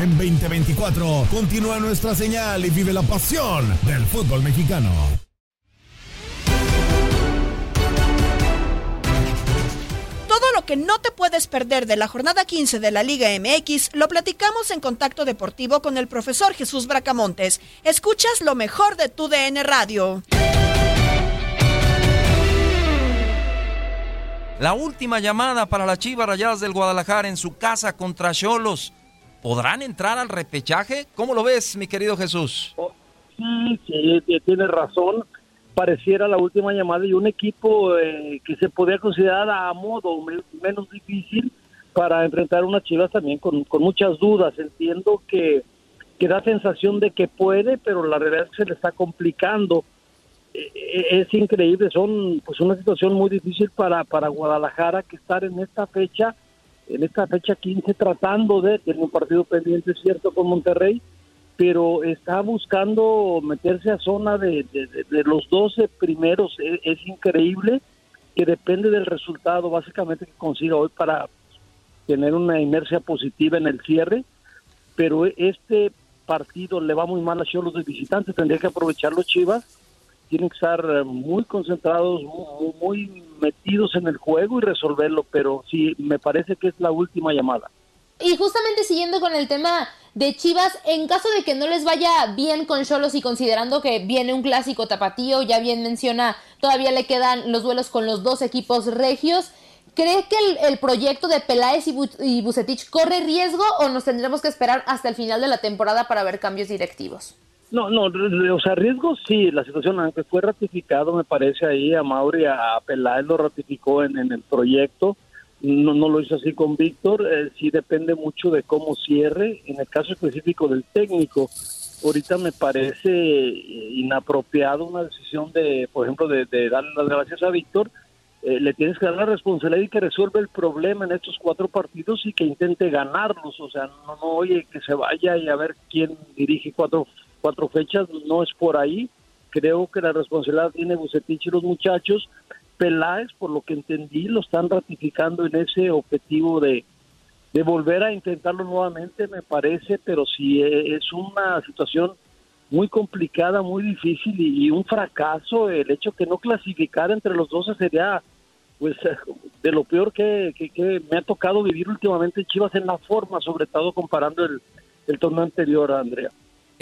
En 2024 continúa nuestra señal y vive la pasión del fútbol mexicano. Todo lo que no te puedes perder de la jornada 15 de la Liga MX lo platicamos en Contacto Deportivo con el profesor Jesús Bracamontes. Escuchas lo mejor de tu DN Radio. La última llamada para las Chivas Rayadas del Guadalajara en su casa contra Cholos. ¿Podrán entrar al repechaje? ¿Cómo lo ves, mi querido Jesús? Sí, sí, sí, tiene razón. Pareciera la última llamada y un equipo eh, que se podía considerar a modo me- menos difícil para enfrentar unas chivas también con, con muchas dudas. Entiendo que, que da sensación de que puede, pero la realidad es que se le está complicando. Eh, eh, es increíble, son pues una situación muy difícil para, para Guadalajara que estar en esta fecha, en esta fecha 15 tratando de, tiene un partido pendiente, cierto, con Monterrey, pero está buscando meterse a zona de, de- los 12 primeros. Es, es increíble que depende del resultado básicamente que consiga hoy para tener una inercia positiva en el cierre, pero este partido le va muy mal a Cholos de visitantes, tendría que aprovechar los Chivas, tienen que estar eh, muy concentrados, muy, metidos en el juego y resolverlo, pero sí, me parece que es la última llamada. Y justamente siguiendo con el tema de Chivas, en caso de que no les vaya bien con Cholos y considerando que viene un clásico tapatío, ya bien menciona, todavía le quedan los duelos con los dos equipos regios. ¿Cree que el, el proyecto de Peláez y, Bu- y Bucetich corre riesgo o nos tendremos que esperar hasta el final de la temporada para ver cambios directivos? No, no, o sea, riesgo sí, la situación, aunque fue ratificado, me parece ahí, a Mauri, a Peláez lo ratificó en, en el proyecto, no, no lo hizo así con Víctor, eh, sí depende mucho de cómo cierre, en el caso específico del técnico, ahorita me parece eh, inapropiado una decisión de, por ejemplo, de, de darle las gracias a Víctor, eh, le tienes que dar la responsabilidad y que resuelva el problema en estos cuatro partidos y que intente ganarlos, o sea, no oye que se vaya y a ver quién dirige cuatro, cuatro fechas, no es por ahí, creo que la responsabilidad tiene Bucetich y los muchachos, Peláez, por lo que entendí, lo están ratificando en ese objetivo de, de volver a intentarlo nuevamente, me parece, pero sí eh, es una situación muy complicada, muy difícil y, un fracaso. El hecho que no clasificar entre los 12 sería, pues, de lo peor que, que- que me ha tocado vivir últimamente en Chivas en la forma, sobre todo comparando el, el torneo anterior, Andrea.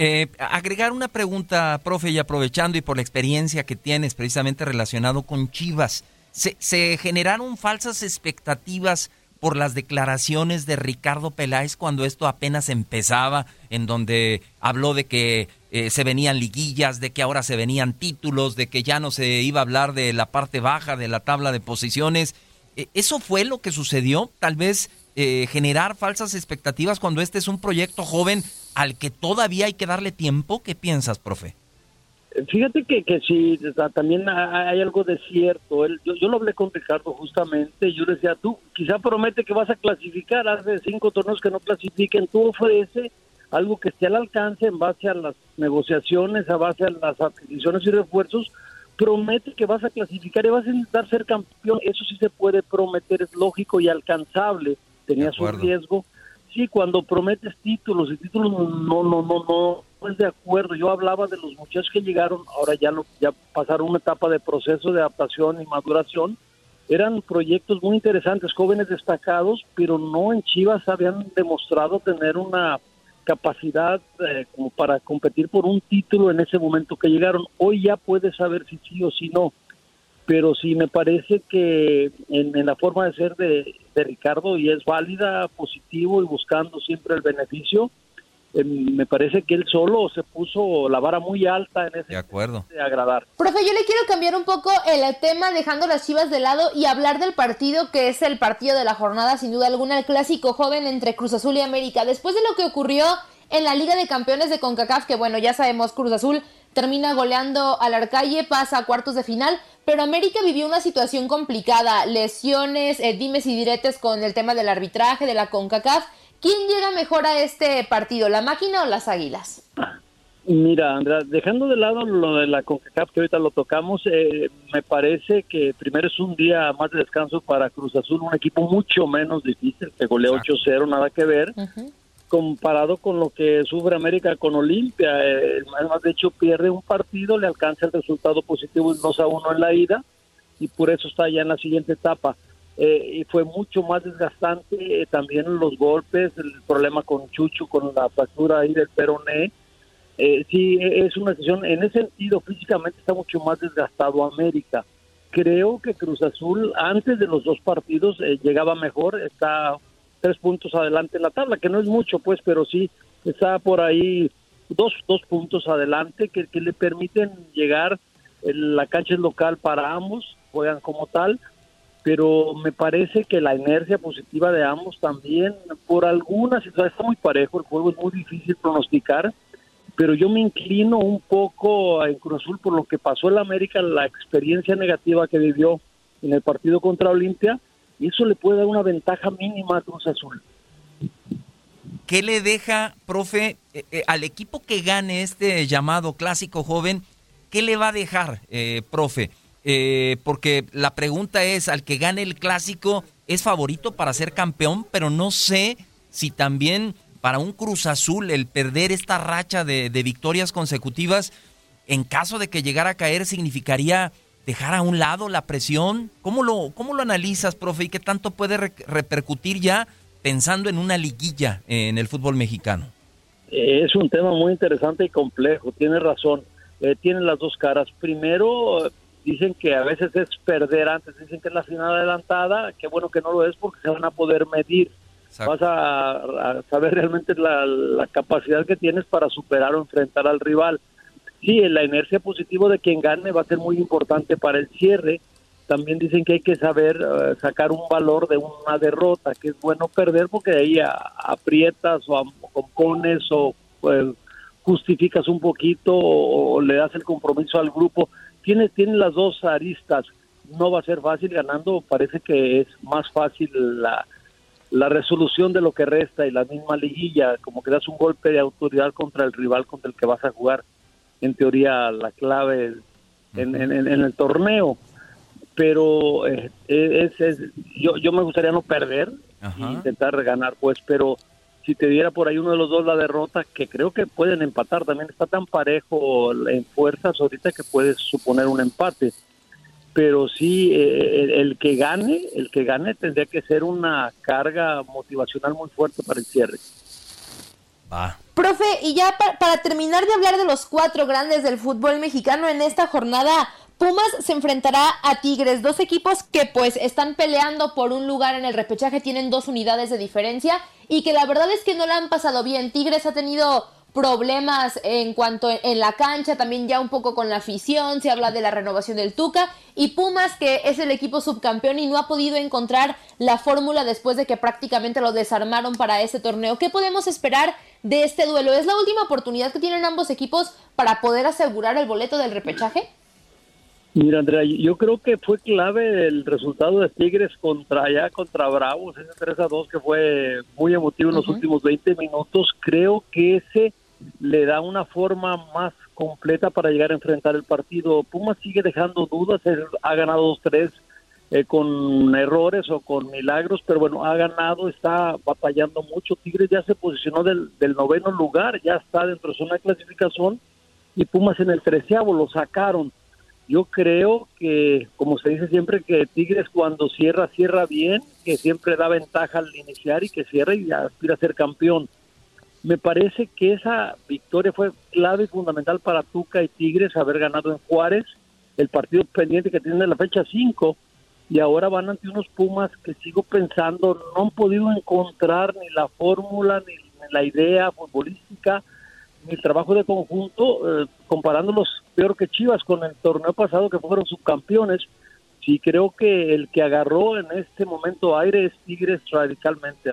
Eh, agregar una pregunta, profe, y aprovechando y por la experiencia que tienes precisamente relacionado con Chivas, ¿se, generaron falsas expectativas por las declaraciones de Ricardo Peláez cuando esto apenas empezaba, en donde habló de que eh, se venían liguillas, de que ahora se venían títulos, de que ya no se iba a hablar de la parte baja de la tabla de posiciones. Eh, ¿Eso fue lo que sucedió? Tal vez eh, generar falsas expectativas cuando este es un proyecto joven al que todavía hay que darle tiempo. ¿Qué piensas, profe? Fíjate que, que sí, también hay algo de cierto. yo, yo lo hablé con Ricardo justamente. Yo le decía, tú quizá promete que vas a clasificar. Hace cinco torneos que no clasifiquen. Tú ofrece algo que esté al alcance en base a las negociaciones, a base a las adquisiciones y refuerzos. Promete que vas a clasificar y vas a intentar ser campeón. Eso sí se puede prometer, es lógico y alcanzable. Tenía su riesgo. Sí, cuando prometes títulos y títulos no, no, no, no pues de acuerdo. Yo hablaba de los muchachos que llegaron, ahora ya, lo, ya pasaron una etapa de proceso de adaptación y maduración. Eran proyectos muy interesantes, jóvenes destacados, pero no en Chivas habían demostrado tener una capacidad eh, como para competir por un título en ese momento que llegaron. Hoy ya puedes saber si sí o si no, pero sí me parece que en, en la forma de ser de, de Ricardo y es válida, positivo y buscando siempre el beneficio eh, me parece que él solo se puso la vara muy alta en ese de acuerdo de agradar. Profe, yo le quiero cambiar un poco el tema dejando las Chivas de lado y hablar del partido que es el partido de la jornada, sin duda alguna, el clásico joven entre Cruz Azul y América. Después de lo que ocurrió en la Liga de Campeones de CONCACAF, que bueno, ya sabemos, Cruz Azul termina goleando al Arcalle, pasa a cuartos de final, pero América vivió una situación complicada, lesiones, eh, dimes y diretes con el tema del arbitraje, de la CONCACAF, ¿Quién llega mejor a este partido, la máquina o las águilas? Mira, Andrea, dejando de lado lo de la CONCACAF que ahorita lo tocamos, eh, me parece que primero es un día más de descanso para Cruz Azul, un equipo mucho menos difícil, que golea 8-0, nada que ver, comparado con lo que sufre América con Olimpia. Eh, de hecho, pierde un partido, le alcanza el resultado positivo 2-1 en la ida y por eso está ya en la siguiente etapa. Eh, y fue mucho más desgastante eh, también los golpes, el problema con Chucho, con la fractura ahí del peroné. Eh, sí, es una sesión, en ese sentido físicamente está mucho más desgastado América. Creo que Cruz Azul antes de los dos partidos eh, llegaba mejor, está tres puntos adelante en la tabla, que no es mucho pues, pero sí está por ahí dos, dos puntos adelante que, que le permiten llegar, la cancha local para ambos, juegan como tal, pero me parece que la inercia positiva de ambos también, por algunas situaciones, está muy parejo, el juego es muy difícil pronosticar, pero yo me inclino un poco en Cruz Azul por lo que pasó en América, la experiencia negativa que vivió en el partido contra Olimpia, y eso le puede dar una ventaja mínima a Cruz Azul. ¿Qué le deja, profe, eh, eh, al equipo que gane este llamado clásico joven? ¿Qué le va a dejar, eh, profe? Eh, porque la pregunta es, al que gane el clásico es favorito para ser campeón, pero no sé si también para un Cruz Azul el perder esta racha de, victorias consecutivas, en caso de que llegara a caer, significaría dejar a un lado la presión. ¿Cómo lo, cómo lo analizas, profe? ¿Y qué tanto puede repercutir ya pensando en una liguilla en el fútbol mexicano? Es un tema muy interesante y complejo, tiene razón. Eh, tiene las dos caras. Primero, dicen que a veces es perder antes, dicen que es la final adelantada, qué bueno que no lo es porque se van a poder medir. Vas a, saber realmente la, capacidad que tienes para superar o enfrentar al rival. Sí, la inercia positiva de quien gane va a ser muy importante para el cierre. También dicen que hay que saber eh, sacar un valor de una derrota, que es bueno perder porque ahí aprietas o compones o pues, justificas un poquito o le das el compromiso al grupo tiene, tiene las dos aristas. No va a ser fácil ganando, parece que es más fácil la, la resolución de lo que resta y la misma liguilla, como que das un golpe de autoridad contra el rival contra el que vas a jugar, en teoría la clave en, en, el torneo. Pero eh, es, es, yo, yo me gustaría no perder e intentar ganar, pues, pero si te diera por ahí uno de los dos la derrota, que creo que pueden empatar, también está tan parejo en fuerzas ahorita que puede suponer un empate. Pero sí, eh, el, que gane, el que gane tendría que ser una carga motivacional muy fuerte para el cierre. Profe, y ya para terminar de hablar de los cuatro grandes del fútbol mexicano en esta jornada, Pumas se enfrentará a Tigres, dos equipos que pues están peleando por un lugar en el repechaje, tienen dos unidades de diferencia y que la verdad es que no la han pasado bien. Tigres ha tenido problemas en cuanto en la cancha, también ya un poco con la afición, se habla de la renovación del Tuca y Pumas que es el equipo subcampeón y no ha podido encontrar la fórmula después de que prácticamente lo desarmaron para ese torneo. ¿Qué podemos esperar de este duelo? ¿Es la última oportunidad que tienen ambos equipos para poder asegurar el boleto del repechaje? Mira, Andrea, yo creo que fue clave el resultado de Tigres contra allá, contra Bravos, ese 3 a 2 que fue muy emotivo en los últimos 20 minutos. Creo que ese le da una forma más completa para llegar a enfrentar el partido. Pumas sigue dejando dudas, él ha ganado 2-3 eh, con errores o con milagros, pero bueno, ha ganado, está batallando mucho. Tigres ya se posicionó del, noveno lugar, ya está dentro de zona clasificación y Pumas en el treceavo lo sacaron yo creo que, como se dice siempre, que Tigres cuando cierra, cierra bien, que siempre da ventaja al iniciar y que cierra y aspira a ser campeón. Me parece que esa victoria fue clave y fundamental para Tuca y Tigres haber ganado en Juárez, el partido pendiente que tienen en la fecha 5, y ahora van ante unos Pumas que sigo pensando no han podido encontrar ni la fórmula ni la idea futbolística el trabajo de conjunto, eh, comparándolos peor que Chivas con el torneo pasado que fueron subcampeones, sí creo que el que agarró en este momento aire es Tigres radicalmente.